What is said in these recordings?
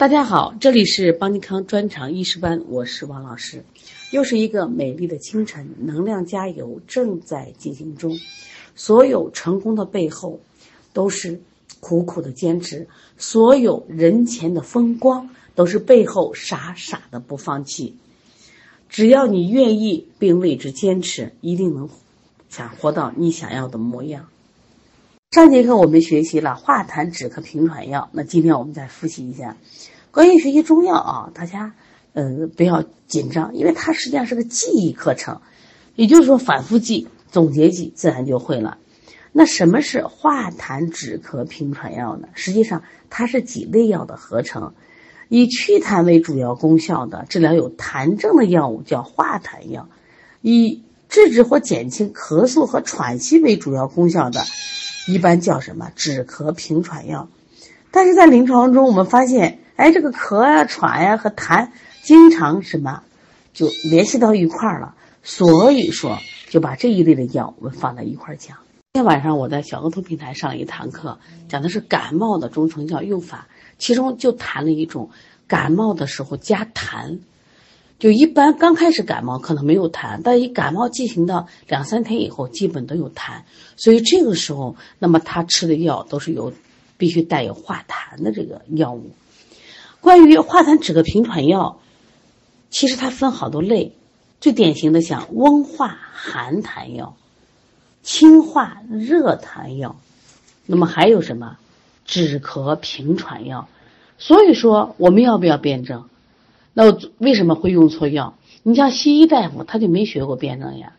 大家好，这里是邦尼康专场医师班，我是王老师。又是一个美丽的清晨，能量加油正在进行中。所有成功的背后，都是苦苦的坚持；所有人前的风光，都是背后傻傻的不放弃。只要你愿意并为之坚持，一定能想活到你想要的模样。上节课我们学习了化痰止咳平喘药，那今天我们再复习一下关于学习中药啊，大家呃不要紧张，因为它实际上是个记忆课程，也就是说反复记、总结记，自然就会了。那什么是化痰止咳平喘药呢？实际上它是几类药的合成，以祛痰为主要功效的治疗有痰症的药物叫化痰药，以制止或减轻咳嗽和喘息为主要功效的。一般叫什么止咳平喘药，但是在临床中我们发现，哎，这个咳呀、喘呀和痰经常什么就联系到一块儿了，所以说就把这一类的药我们放在一块儿讲。今天晚上我在小额头平台上了一堂课，讲的是感冒的中成药用法，其中就谈了一种感冒的时候加痰。就一般刚开始感冒可能没有痰，但一感冒进行到两三天以后，基本都有痰。所以这个时候，那么他吃的药都是有必须带有化痰的这个药物。关于化痰止咳平喘药，其实它分好多类，最典型的像温化寒痰药、清化热痰药，那么还有什么止咳平喘药？所以说，我们要不要辩证？那为什么会用错药？你像西医大夫，他就没学过辩证呀，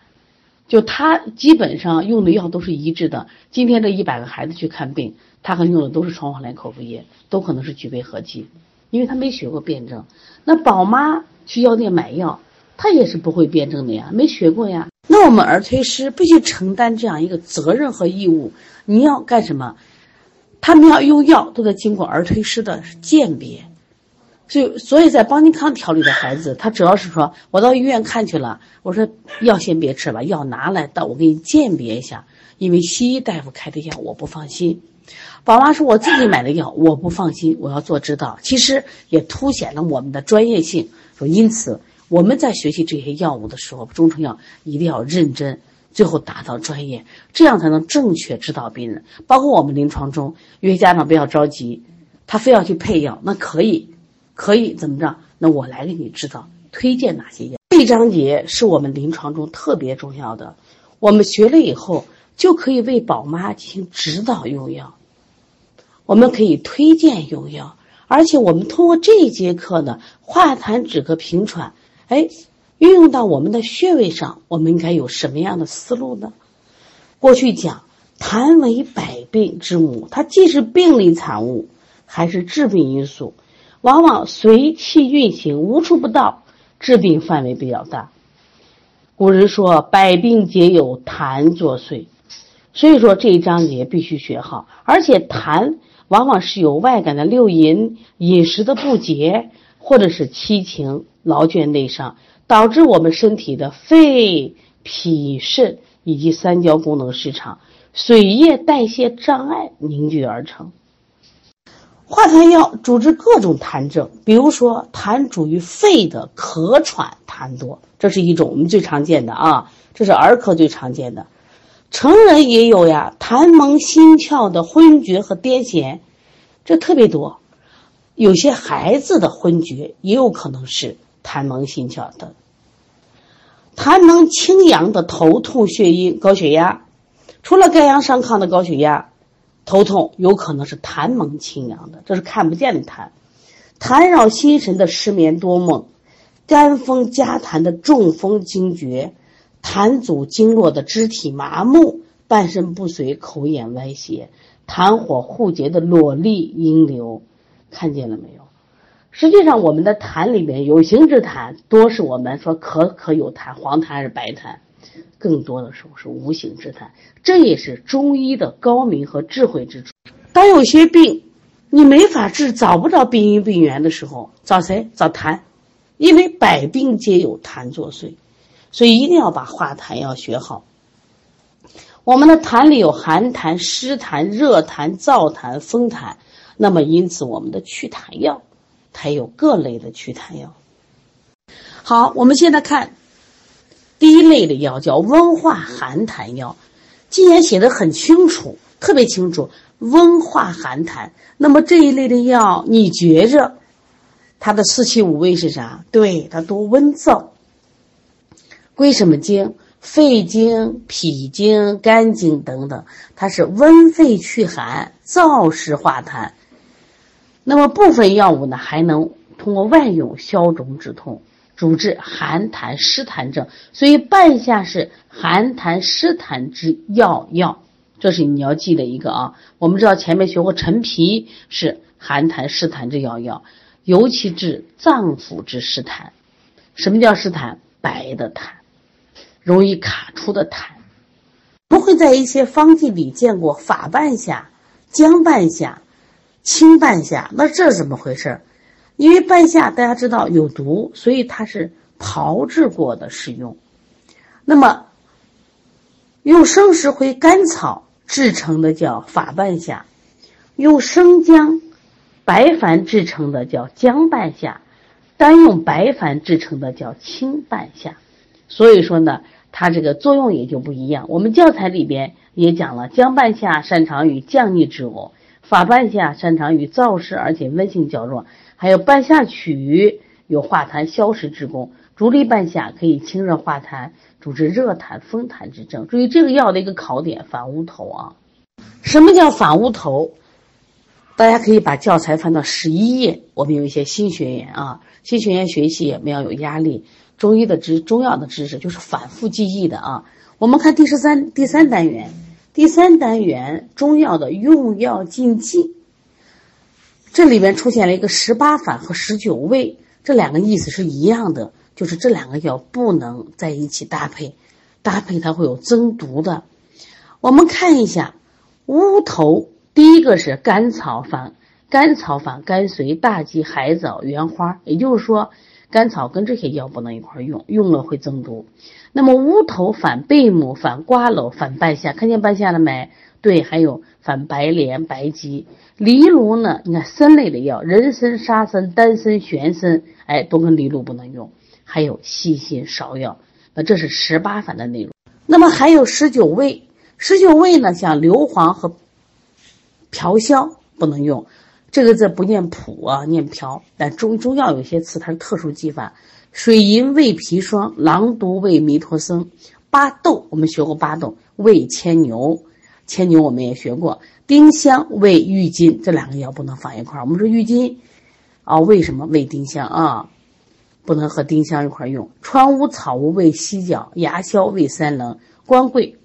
就他基本上用的药都是一致的。今天这一百个孩子去看病，他可能用的都是双黄连口服液，都可能是聚倍合剂，因为他没学过辩证。那宝妈去药店买药，他也是不会辩证的呀，没学过呀。那我们儿推师必须承担这样一个责任和义务，你要干什么？他们要用药，都得经过儿推师的鉴别。所以，所以在邦尼康调理的孩子，他主要是说，我到医院看去了，我说药先别吃吧，药拿来到我给你鉴别一下，因为西医大夫开的药我不放心。宝妈说我自己买的药我不放心，我要做指导，其实也凸显了我们的专业性。说因此我们在学习这些药物的时候，中成药一定要认真，最后达到专业，这样才能正确指导病人。包括我们临床中，有些家长不要着急，他非要去配药，那可以。可以怎么着？那我来给你指导，推荐哪些药？这一章节是我们临床中特别重要的。我们学了以后，就可以为宝妈进行指导用药，我们可以推荐用药，而且我们通过这一节课呢，化痰止咳平喘，哎，运用到我们的穴位上，我们应该有什么样的思路呢？过去讲，痰为百病之母，它既是病理产物，还是致病因素。往往随气运行，无处不到，治病范围比较大。古人说：“百病皆有痰作祟。”所以说这一章节必须学好。而且痰往往是由外感的六淫、饮食的不洁，或者是七情劳倦内伤，导致我们身体的肺、脾、肾以及三焦功能失常，水液代谢障碍凝聚而成。化痰药主治各种痰症，比如说痰主于肺的咳喘痰多，这是一种我们最常见的啊，这是儿科最常见的，成人也有呀，痰蒙心窍的昏厥和癫痫，这特别多，有些孩子的昏厥也有可能是痰蒙心窍的，痰能清阳的头痛血晕高血压，除了肝阳上亢的高血压。头痛有可能是痰蒙清阳的，这是看不见的痰；痰扰心神的失眠多梦，肝风加痰的中风惊厥，痰阻经络的肢体麻木，半身不遂，口眼歪斜，痰火互结的裸痢阴流，看见了没有？实际上，我们的痰里面有形之痰多是我们说咳咳有痰，黄痰还是白痰？更多的时候是无形之痰，这也是中医的高明和智慧之处。当有些病你没法治，找不着病因病源的时候，找谁？找痰，因为百病皆有痰作祟，所以一定要把化痰药学好。我们的痰里有寒痰、湿痰、热痰、燥痰、风痰，那么因此我们的祛痰药它有各类的祛痰药。好，我们现在看第一类的药叫温化寒痰药，既然写的很清楚，特别清楚，温化寒痰。那么这一类的药，你觉着它的四气五味是啥？对，它都温燥。归什么经？肺经、脾经、肝经等等，它是温肺祛寒、燥湿化痰。那么部分药物呢，还能通过外用消肿止痛，主治寒痰湿痰症。所以半夏是寒痰湿痰之要药，这是你要记的一个啊。我们知道前面学过陈皮是寒痰湿痰之要药，尤其治脏腑之湿痰。什么叫湿痰？白的痰。容易卡出的痰，不会在一些方剂里见过法半夏、姜半夏、青半夏，那这是怎么回事？因为半夏大家知道有毒，所以它是炮制过的使用。那么用生石灰、甘草制成的叫法半夏，用生姜、白矾制成的叫姜半夏，单用白矾制成的叫青半夏。所以说呢，它这个作用也就不一样。我们教材里边也讲了，姜半夏擅长于降逆止呕，法半夏擅长于燥湿而且温性较弱，还有半夏曲有化痰消食之功，竹沥半夏可以清热化痰，主治热痰风痰之症。注意这个药的一个考点，反乌头啊。什么叫反乌头？大家可以把教材翻到十一页。我们有一些新学员啊，新学员学习也不要有压力。中医的知中药的知识就是反复记忆的啊。我们看第十三第三单元，第三单元中药的用药禁忌，这里边出现了一个十八反和十九味，这两个意思是一样的，就是这两个药不能在一起搭配，搭配它会有增毒的。我们看一下乌头，第一个是甘草反甘草反甘随、大戟、海藻、原花，也就是说。甘草跟这些药不能一块用，用了会增毒。那么乌头反贝母、反瓜蒌、反半夏，看见半夏了没？对，还有反白莲、白及。藜芦呢？你看参类的药，人参、沙参、丹参、玄参，哎，都跟藜芦不能用。还有细辛、芍药，那这是十八反的内容。那么还有十九味，十九味呢，像硫磺和朴硝不能用。这个字不念蒲啊，念瓢。但中中药有些词它是特殊记法。水银味砒霜，狼毒味弥陀僧，巴豆我们学过巴豆味牵牛，牵牛我们也学过。丁香味郁金，这两个药不能放一块儿。我们说郁金啊，为什么味丁香啊？不能和丁香一块儿用。川乌草乌味犀角，牙硝味三棱，官桂、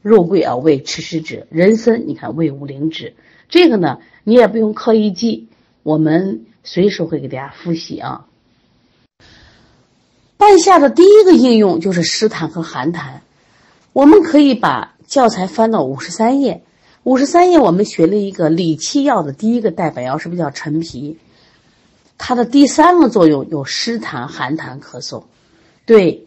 肉桂啊味赤石脂，人参你看味五灵脂。这个呢？你也不用刻意记，我们随时会给大家复习啊。半夏的第一个应用就是湿痰和寒痰，我们可以把教材翻到五十三页。五十三页我们学了一个理气药的第一个代表药，是不是叫陈皮？它的第三个作用有湿痰、寒痰、咳嗽。对，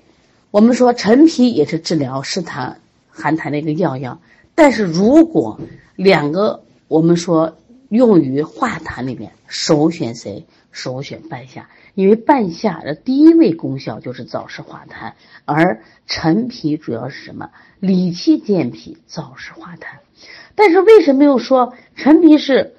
我们说陈皮也是治疗湿痰、寒痰的一个药药，但是如果两个我们说。用于化痰里面，首选谁？首选半夏，因为半夏的第一位功效就是燥湿化痰，而陈皮主要是什么？理气健脾、燥湿化痰。但是为什么又说陈皮是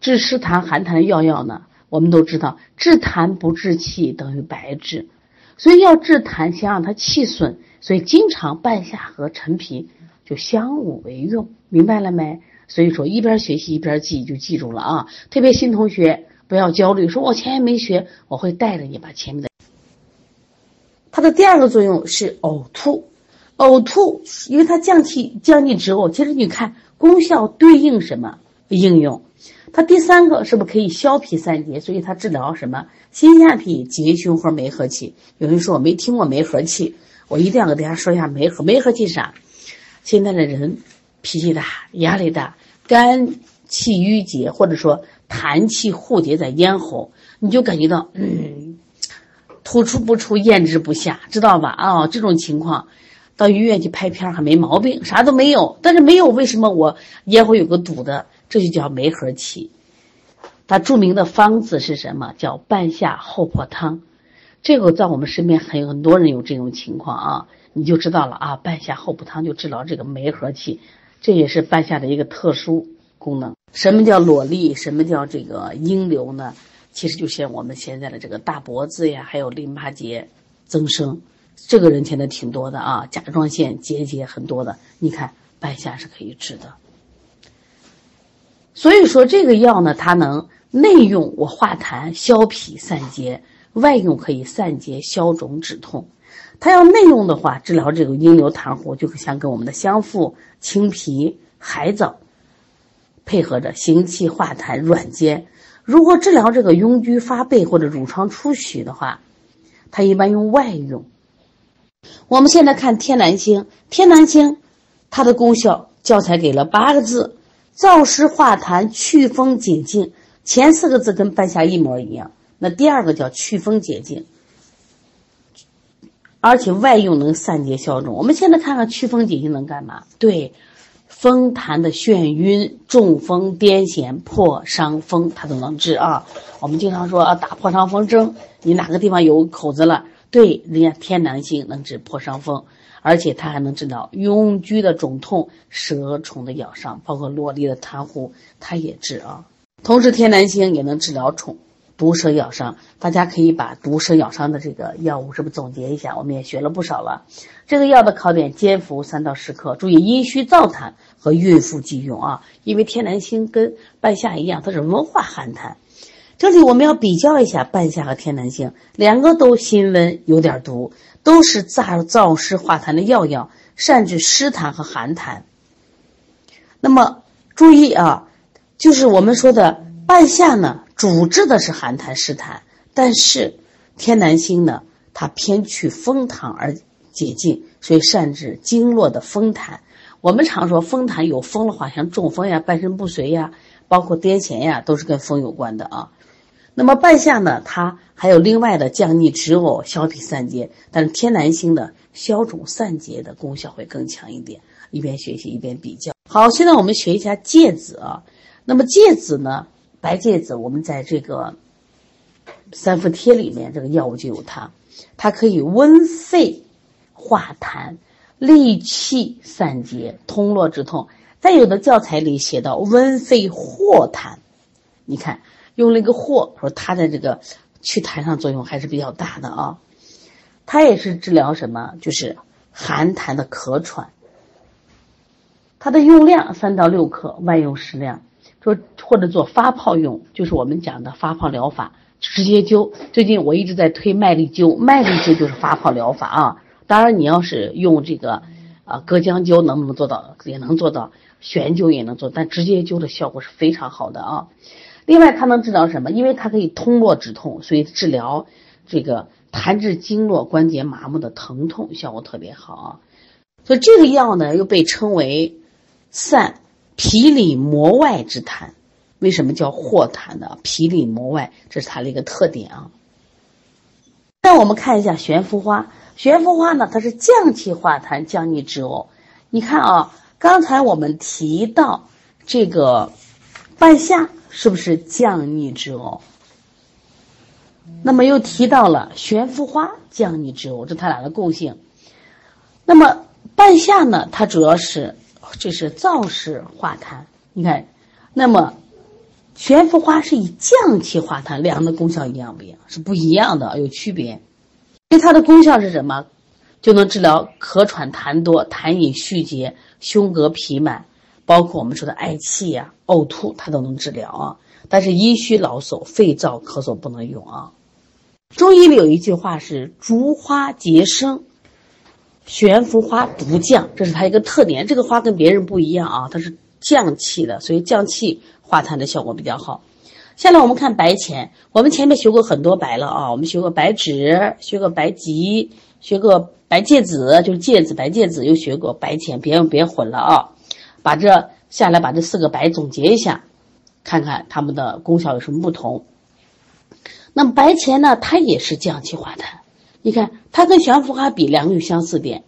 治湿痰寒痰的药药呢？我们都知道，治痰不治气等于白治，所以要治痰，先让它气损，所以经常半夏和陈皮就相互为用，明白了没？所以说，一边学习一边记，就记住了啊！特别新同学不要焦虑，说我前面没学，我会带着你把前面的。它的第二个作用是呕吐，呕吐，因为它降气、降逆止呕。其实你看功效对应什么应用？它第三个是不是可以消脾散结？所以它治疗什么心下痞、结胸和梅核气？有人说我没听过梅核气，我一定要给大家说一下梅核。梅核气是啥？现在的人。脾气大，压力大，肝气郁结，或者说痰气互结在咽喉，你就感觉到嗯，吐出不出，咽之不下，知道吧？啊，这种情况，到医院去拍片还没毛病，啥都没有。但是没有，为什么我咽喉有个堵的？这就叫梅核气。它著名的方子是什么？叫半夏厚朴汤。这个在我们身边很很多人有这种情况啊，你就知道了啊。半夏厚朴汤就治疗这个梅核气，这也是半夏的一个特殊功能。什么叫裸粒？什么叫这个阴流呢？其实就像我们现在的这个大脖子呀，还有淋巴结增生，这个人现在挺多的啊。甲状腺结节很多的，你看半夏是可以治的。所以说这个药呢，它能内用我化痰消痞散结，外用可以散结消肿止痛。它要内用的话，治疗这个阴流痰糊，就像跟我们的香附、青皮、海藻配合着行气化痰软坚。如果治疗这个痈疽发背或者乳疮出血的话，它一般用外用。我们现在看天南星，天南星它的功效教材给了八个字。燥湿化痰、祛风解痉，前四个字跟半夏一模一样。那第二个叫祛风解痉，而且外用能散结消肿。我们现在看看祛风解痉能干嘛？对，风痰的眩晕、中风、癫痫、破伤风，它都能治啊。我们经常说啊，打破伤风针，你哪个地方有口子了？对，人家天南星能治破伤风。而且它还能治疗痈疽的肿痛、蛇虫的咬伤，包括落粒的痰糊，它也治啊。同时，天南星也能治疗虫、毒蛇咬伤。大家可以把毒蛇咬伤的这个药物是不是总结一下？我们也学了不少了。这个药的考点：煎服三到十克，注意阴虚燥痰和孕妇忌用啊。因为天南星跟半夏一样，它是温化寒痰。这里我们要比较一下半夏和天南星，两个都辛温，有点毒。都是燥燥湿化痰的药药，善治湿痰和寒痰。那么注意啊，就是我们说的半夏呢，主治的是寒痰湿痰，但是天南星呢，它偏去风痰而解痉，所以善治经络的风痰。我们常说风痰有风的话，像中风呀、半身不遂呀，包括癫痫呀，都是跟风有关的啊。那么半夏呢，它还有另外的降逆止呕、消痞散结，但是天南星的消肿散结的功效会更强一点。一边学习一边比较。好，现在我们学一下芥子啊。那么芥子呢，白芥子，我们在这个三伏贴里面，这个药物就有它，它可以温肺化痰、利气散结、通络止痛。在有的教材里写到温肺活痰，你看。用了一个霍，说它的这个祛痰上作用还是比较大的啊。它也是治疗什么？就是寒痰的咳喘。它的用量三到六克，外用适量。说或者做发泡用，就是我们讲的发泡疗法，直接灸。最近我一直在推麦粒灸，麦粒灸就是发泡疗法啊。当然，你要是用这个啊隔姜灸，能不能做到？也能做到，悬灸也能做，但直接灸的效果是非常好的啊。另外，它能治疗什么？因为它可以通络止痛，所以治疗这个痰滞经络、关节麻木的疼痛效果特别好啊。所以这个药呢，又被称为散皮里膜外之痰。为什么叫活痰呢？皮里膜外，这是它的一个特点啊。那我们看一下悬浮花，悬浮花呢，它是降气化痰、降逆止呕。你看啊，刚才我们提到这个半夏。是不是降逆止呕？那么又提到了悬浮花降逆止呕，这它俩的共性。那么半夏呢？它主要是这是燥湿化痰。你看，那么悬浮花是以降气化痰，两个功效一样不一样？是不一样的，有区别。因为它的功效是什么？就能治疗咳喘痰多、痰饮虚结、胸膈痞满。包括我们说的嗳气呀、呕吐，它都能治疗啊。但是阴虚劳嗽、肺燥咳嗽不能用啊。中医里有一句话是“竹花结生，悬浮花独降”，这是它一个特点。这个花跟别人不一样啊，它是降气的，所以降气化痰的效果比较好。下来我们看白钱，我们前面学过很多白了啊，我们学过白芷，学过白及，学过白芥子，就是芥子、白芥子，又学过白钱，别别混了啊。把这下来，把这四个白总结一下，看看它们的功效有什么不同。那么白钱呢，它也是降气化痰。你看，它跟悬浮花比，两个有相似点，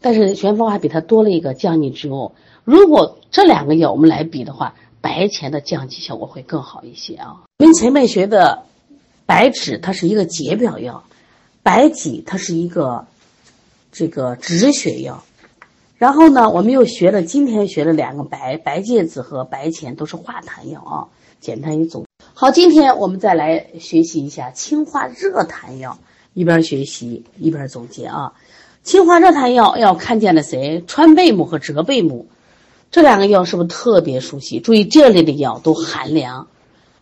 但是悬浮花比它多了一个降逆止呕。如果这两个药我们来比的话，白钱的降气效果会更好一些啊。我们前面学的白芷，它是一个解表药；白芨，它是一个这个止血药。然后呢，我们又学了今天学了两个白白芥子和白钱，都是化痰药啊。简单一组。好，今天我们再来学习一下清化热痰药，一边学习一边总结啊。清化热痰药要看见了谁？川贝母和浙贝母。这两个药是不是特别熟悉？注意这类的药都寒凉，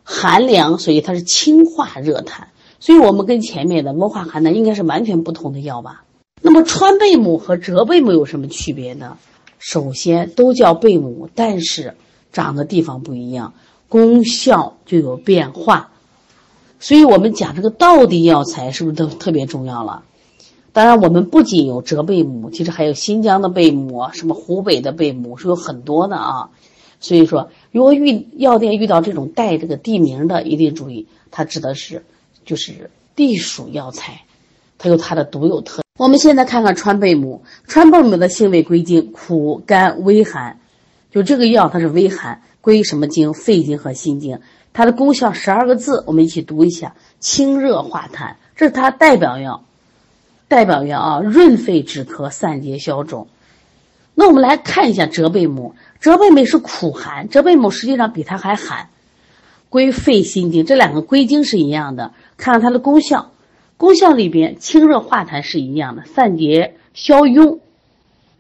寒凉，所以它是清化热痰。所以我们跟前面的温化寒痰应该是完全不同的药吧？那么川贝母和浙贝母有什么区别呢？首先都叫贝母，但是长的地方不一样，功效就有变化。所以我们讲这个道地药材是不是都特别重要了？当然，我们不仅有浙贝母，其实还有新疆的贝母，什么湖北的贝母是有很多的啊。所以说，如果遇药店遇到这种带这个地名的，一定注意，它指的是就是地属药材，它有它的独有特。我们现在看看川贝母，川贝母的性味归经：苦、甘、微寒。就这个药它是微寒，归什么经？肺经和心经。它的功效十二个字，我们一起读一下：清热化痰，这是它代表药。代表药啊，润肺止咳、散结消肿。那我们来看一下浙贝母，浙贝母是苦寒，浙贝母实际上比它还寒，归肺心经，这两个归经是一样的。看看它的功效，功效里边清热化痰是一样的，散结消痈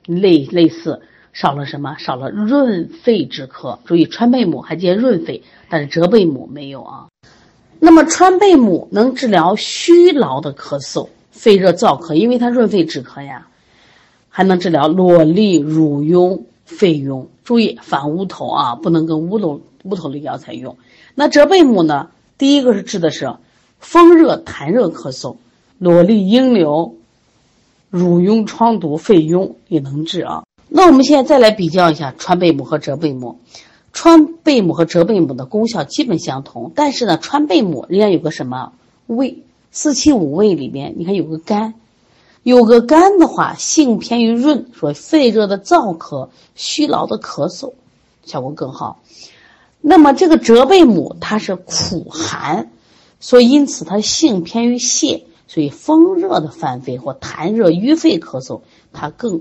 类类似，少了什么？少了润肺止咳。注意川贝母还兼润肺，但是浙贝母没有啊。那么川贝母能治疗虚劳的咳嗽。肺热燥咳，因为它润肺止咳呀，还能治疗瘰痢、乳痈、肺痈。注意反乌头啊，不能跟乌头乌头类药材用。那浙贝母呢？第一个是治的是风热痰热咳嗽，瘰痢、阴流、乳痈、疮毒、肺痈也能治啊。那我们现在再来比较一下川贝母和浙贝母。川贝母和浙贝母的功效基本相同，但是呢，川贝母人家有个什么味？四气五味里边，你看有个甘，有个甘的话，性偏于润，所以肺热的燥咳、虚劳的咳嗽，效果更好。那么这个浙贝母它是苦寒，所以因此它性偏于泻，所以风热的犯肺或痰热淤肺咳嗽，它更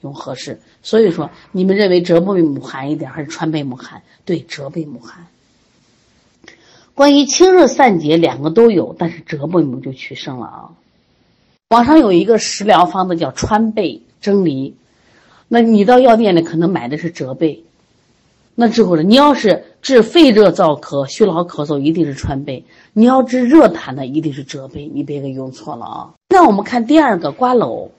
用合适。所以说，你们认为浙贝母寒一点还是川贝母寒？对，浙贝母寒。关于清热散结，两个都有，但是浙贝母就取胜了啊。网上有一个食疗方子叫川贝蒸梨，那你到药店里可能买的是浙贝，那之后呢，你要是治肺热燥咳、虚劳咳嗽，一定是川贝；你要治热痰的，一定是浙贝，你别给用错了啊。那我们看第二个瓜蒌，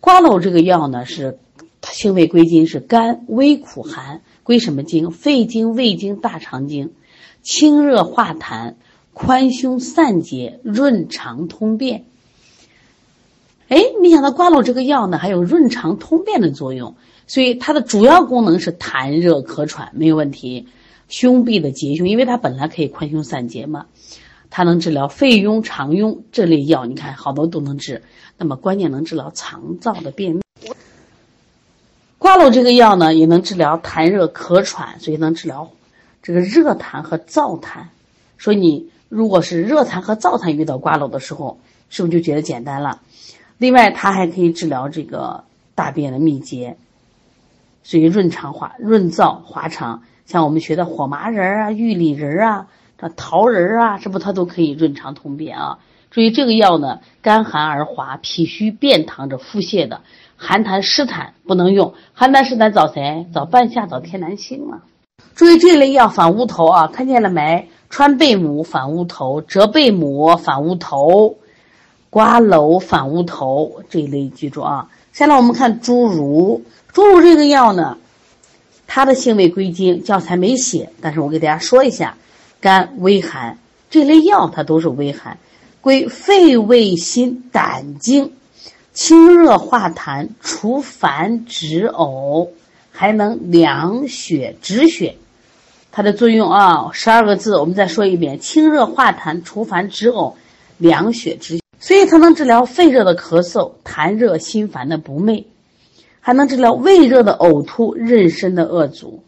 瓜蒌这个药呢是它性味归经是甘、微苦、寒，归什么经？肺经、胃经、大肠经。清热化痰，宽胸散结，润肠通便。哎，没想到瓜蒌这个药呢，还有润肠通便的作用，所以它的主要功能是痰热咳喘没有问题。胸壁的结胸，因为它本来可以宽胸散结嘛，它能治疗肺痈、肠痈这类药，你看好多都能治。那么关键能治疗肠燥的便秘。瓜蒌这个药呢，也能治疗痰热咳喘，所以能治疗。这个热痰和燥痰，所以你如果是热痰和燥痰遇到瓜蒌的时候，是不是就觉得简单了？另外，它还可以治疗这个大便的秘结，所以润肠滑、润燥滑肠。像我们学的火麻仁啊、玉里仁啊、这桃仁啊，是不它都可以润肠通便啊？注意这个药呢，干寒而滑，脾虚便溏着腹泻的寒痰湿痰不能用，寒痰湿痰找谁？找半夏，找天南星啊。注意这类药反乌头啊，看见了没？川贝母反乌头，浙贝母反乌头，瓜蒌反乌头这一类记住啊。下来我们看猪乳，猪乳这个药呢，它的性味归经教材没写，但是我给大家说一下，肝微寒，这类药它都是微寒，归肺胃心胆经，清热化痰，除烦止呕，还能凉血止血。它的作用啊，十二个字，我们再说一遍：清热化痰、除烦止呕、凉血止。所以它能治疗肺热的咳嗽、痰热心烦的不寐，还能治疗胃热的呕吐、妊娠的恶阻。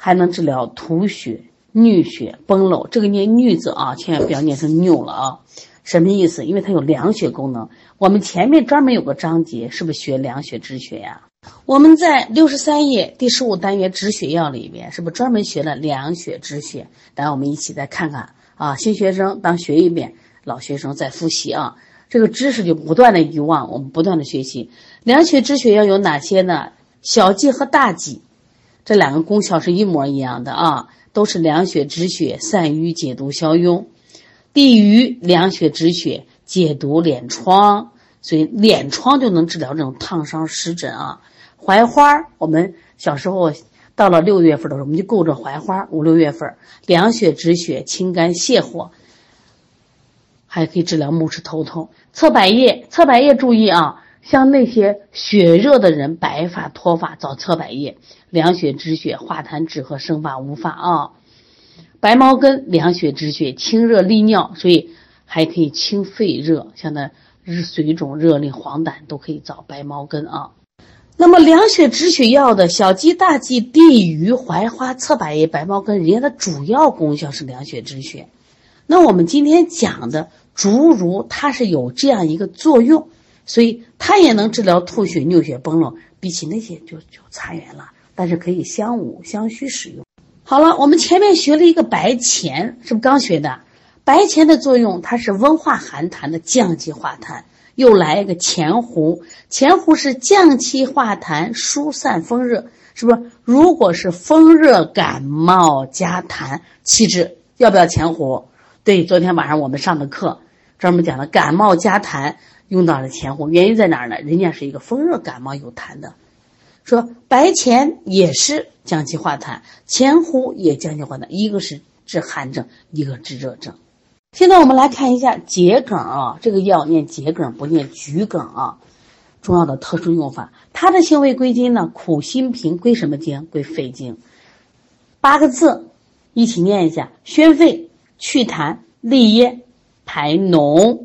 还能治疗吐血、衄血、崩漏。这个念“衄”字啊，千万不要念成“衄”了啊。什么意思？因为它有凉血功能。我们前面专门有个章节，是不是学凉血止血呀？我们在六十三页第十五单元止血药里面，是不是专门学了凉血止血？来我们一起再看看啊。新学生当学一遍，老学生再复习啊。这个知识就不断的遗忘，我们不断的学习。凉血止血药有哪些呢？小剂和大剂。这两个功效是一模一样的啊，都是凉血止血、散瘀解毒消痈。地榆凉血止血、解毒敛疮，所以敛疮就能治疗这种烫伤湿疹啊。槐花我们小时候到了六月份的时候，我们就够着槐花五六月份凉血止血、清肝泻火，还可以治疗目赤头痛。侧柏叶，侧柏叶注意啊。像那些血热的人，白发脱发，找侧柏叶，凉血止血，化痰止咳，生发无发啊。白茅根凉血止血，清热利尿，所以还可以清肺热，像那日水肿、热淋、黄疸都可以找白茅根啊。那么凉血止血药的小鸡、大鸡、地榆、槐花、侧柏叶、白茅根，人家的主要功效是凉血止血。那我们今天讲的竹茹，它是有这样一个作用。所以它也能治疗吐血、衄血、崩漏，比起那些就就差远了。但是可以相伍相须使用。好了，我们前面学了一个白钱，是不是刚学的？白钱的作用，它是温化寒痰的，降气化痰。又来一个钱胡，钱胡是降气化痰、疏散风热，是不是？如果是风热感冒加痰，气滞，要不要钱胡？对，昨天晚上我们上的课专门讲的感冒加痰。用到了前胡，原因在哪儿呢？人家是一个风热感冒有痰的，说白钱也是降气化痰，前胡也降气化痰，一个是治寒症，一个治热症。现在我们来看一下桔梗啊，这个药念桔梗不念桔梗啊，中药的特殊用法。它的性味归经呢，苦辛平，归什么经？归肺经。八个字，一起念一下：宣肺、祛痰、利咽、排脓。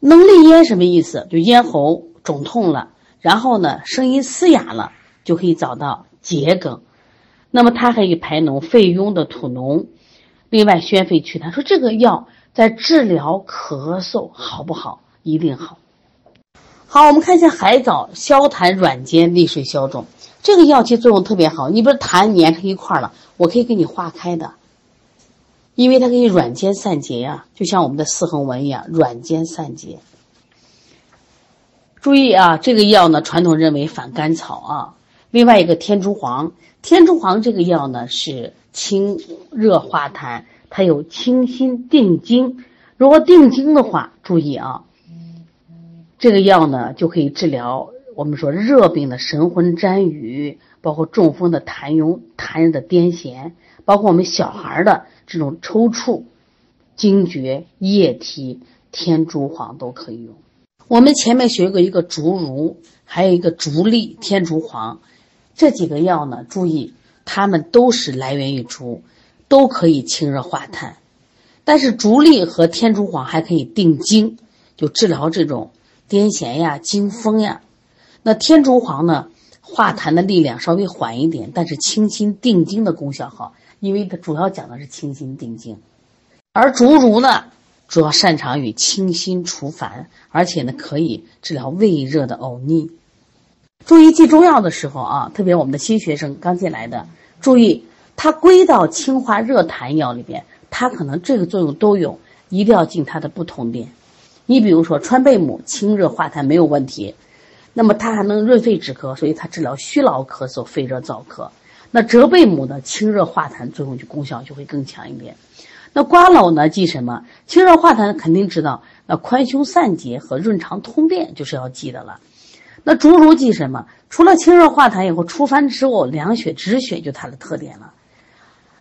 能利咽什么意思？就咽喉肿痛了，然后呢，声音嘶哑了，就可以找到桔梗。那么它可以排脓、肺痈的土脓，另外宣肺祛痰。说这个药在治疗咳嗽好不好？一定好。好，我们看一下海藻消痰软坚、利水消肿。这个药其作用特别好。你不是痰粘成一块了，我可以给你化开的。因为它可以软坚散结呀，就像我们的四横纹一样，软坚散结。注意啊，这个药呢，传统认为反甘草啊。另外一个天竺黄，天竺黄这个药呢是清热化痰，它有清心定惊。如果定惊的话，注意啊，这个药呢就可以治疗我们说热病的神魂沾雨，包括中风的痰痈、痰热的癫痫，包括我们小孩的。这种抽搐、惊厥、液体、天竺黄都可以用。我们前面学过一个竹茹，还有一个竹沥、天竺黄，这几个药呢，注意，它们都是来源于竹，都可以清热化痰。但是竹沥和天竺黄还可以定惊，就治疗这种癫痫呀、惊风呀。那天竺黄呢，化痰的力量稍微缓一点，但是清心定惊的功效好。因为它主要讲的是清心定惊，而竹茹呢，主要擅长于清心除烦，而且呢可以治疗胃热的呕逆。注意记中药的时候啊，特别我们的新学生刚进来的，注意它归到清化热痰药里边，它可能这个作用都有，一定要进它的不同点。你比如说川贝母清热化痰没有问题，那么它还能润肺止咳，所以它治疗虚劳咳嗽、肺热燥咳。那浙贝母呢清热化痰作用就功效就会更强一点。那瓜蒌呢记什么？清热化痰肯定知道。那宽胸散结和润肠通便就是要记的了。那竹茹记什么？除了清热化痰以后，除烦之后、凉血止血就它的特点了。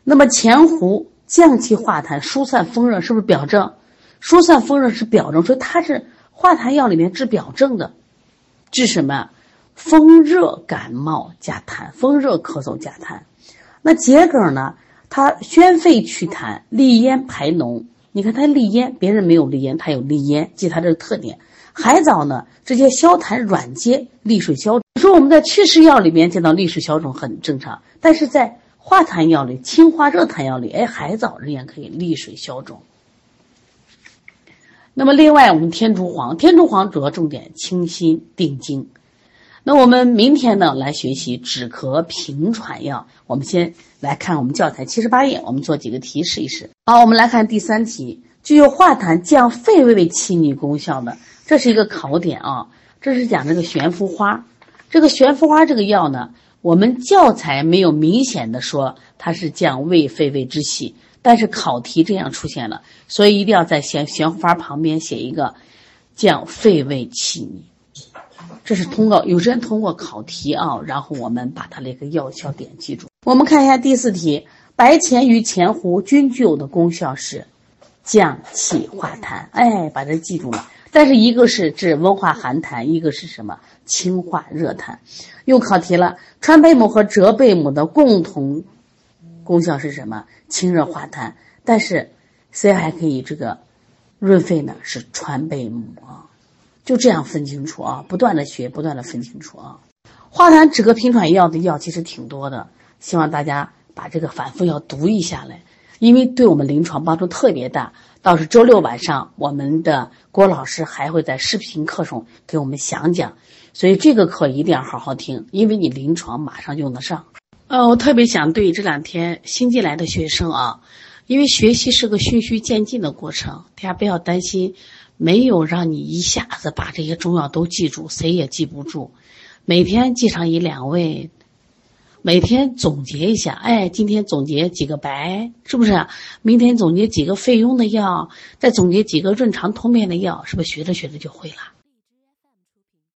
那么前胡降气化痰、疏散风热是不是表证？疏散风热是表证，所以它是化痰药里面治表证的。治什么？风热感冒加痰，风热咳嗽加痰。那桔梗呢？它宣肺祛痰，利咽排脓。你看它利咽，别人没有利咽，它有利咽，记它这个特点。海藻呢，直接消痰软坚，利水消。说我们在祛湿药里面见到利水消肿很正常，但是在化痰药里，清化热痰药里，哎，海藻人也可以利水消肿。那么，另外我们天竺黄，天竺黄主要重点清心定惊。那我们明天呢来学习止咳平喘药。我们先来看我们教材七十八页，我们做几个题试一试。好，我们来看第三题，具有化痰降肺胃气逆功效的，这是一个考点啊。这是讲这个悬浮花，这个悬浮花这个药呢，我们教材没有明显的说它是降胃肺胃之气。但是考题这样出现了，所以一定要在悬悬浮花旁边写一个降肺胃气逆。这是通过有人通过考题啊，然后我们把它那个药效点记住。我们看一下第四题，白钱与前胡均具有的功效是降气化痰，哎，把这记住了。但是一个是治温化寒痰，一个是什么清化热痰。又考题了，川贝母和浙贝母的共同功效是什么？清热化痰，但是谁还可以这个润肺呢？是川贝母啊，就这样分清楚啊，不断的学，不断的分清楚啊。化痰止咳平喘药的药其实挺多的，希望大家把这个反复要读一下来，因为对我们临床帮助特别大。到时周六晚上，我们的郭老师还会在视频课上给我们详讲，所以这个课一定要好好听，因为你临床马上用得上。呃，我特别想对这两天新进来的学生啊，因为学习是个循序渐进的过程，大家不要担心，没有让你一下子把这些中药都记住，谁也记不住。每天记上一两味，每天总结一下，哎，今天总结几个白，是不是？明天总结几个费用的药，再总结几个润肠通便的药，是不是学着学着就会了？